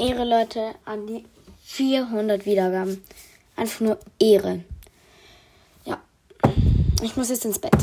Ehre, Leute, an die 400 Wiedergaben. Einfach nur Ehre. Ja, ich muss jetzt ins Bett.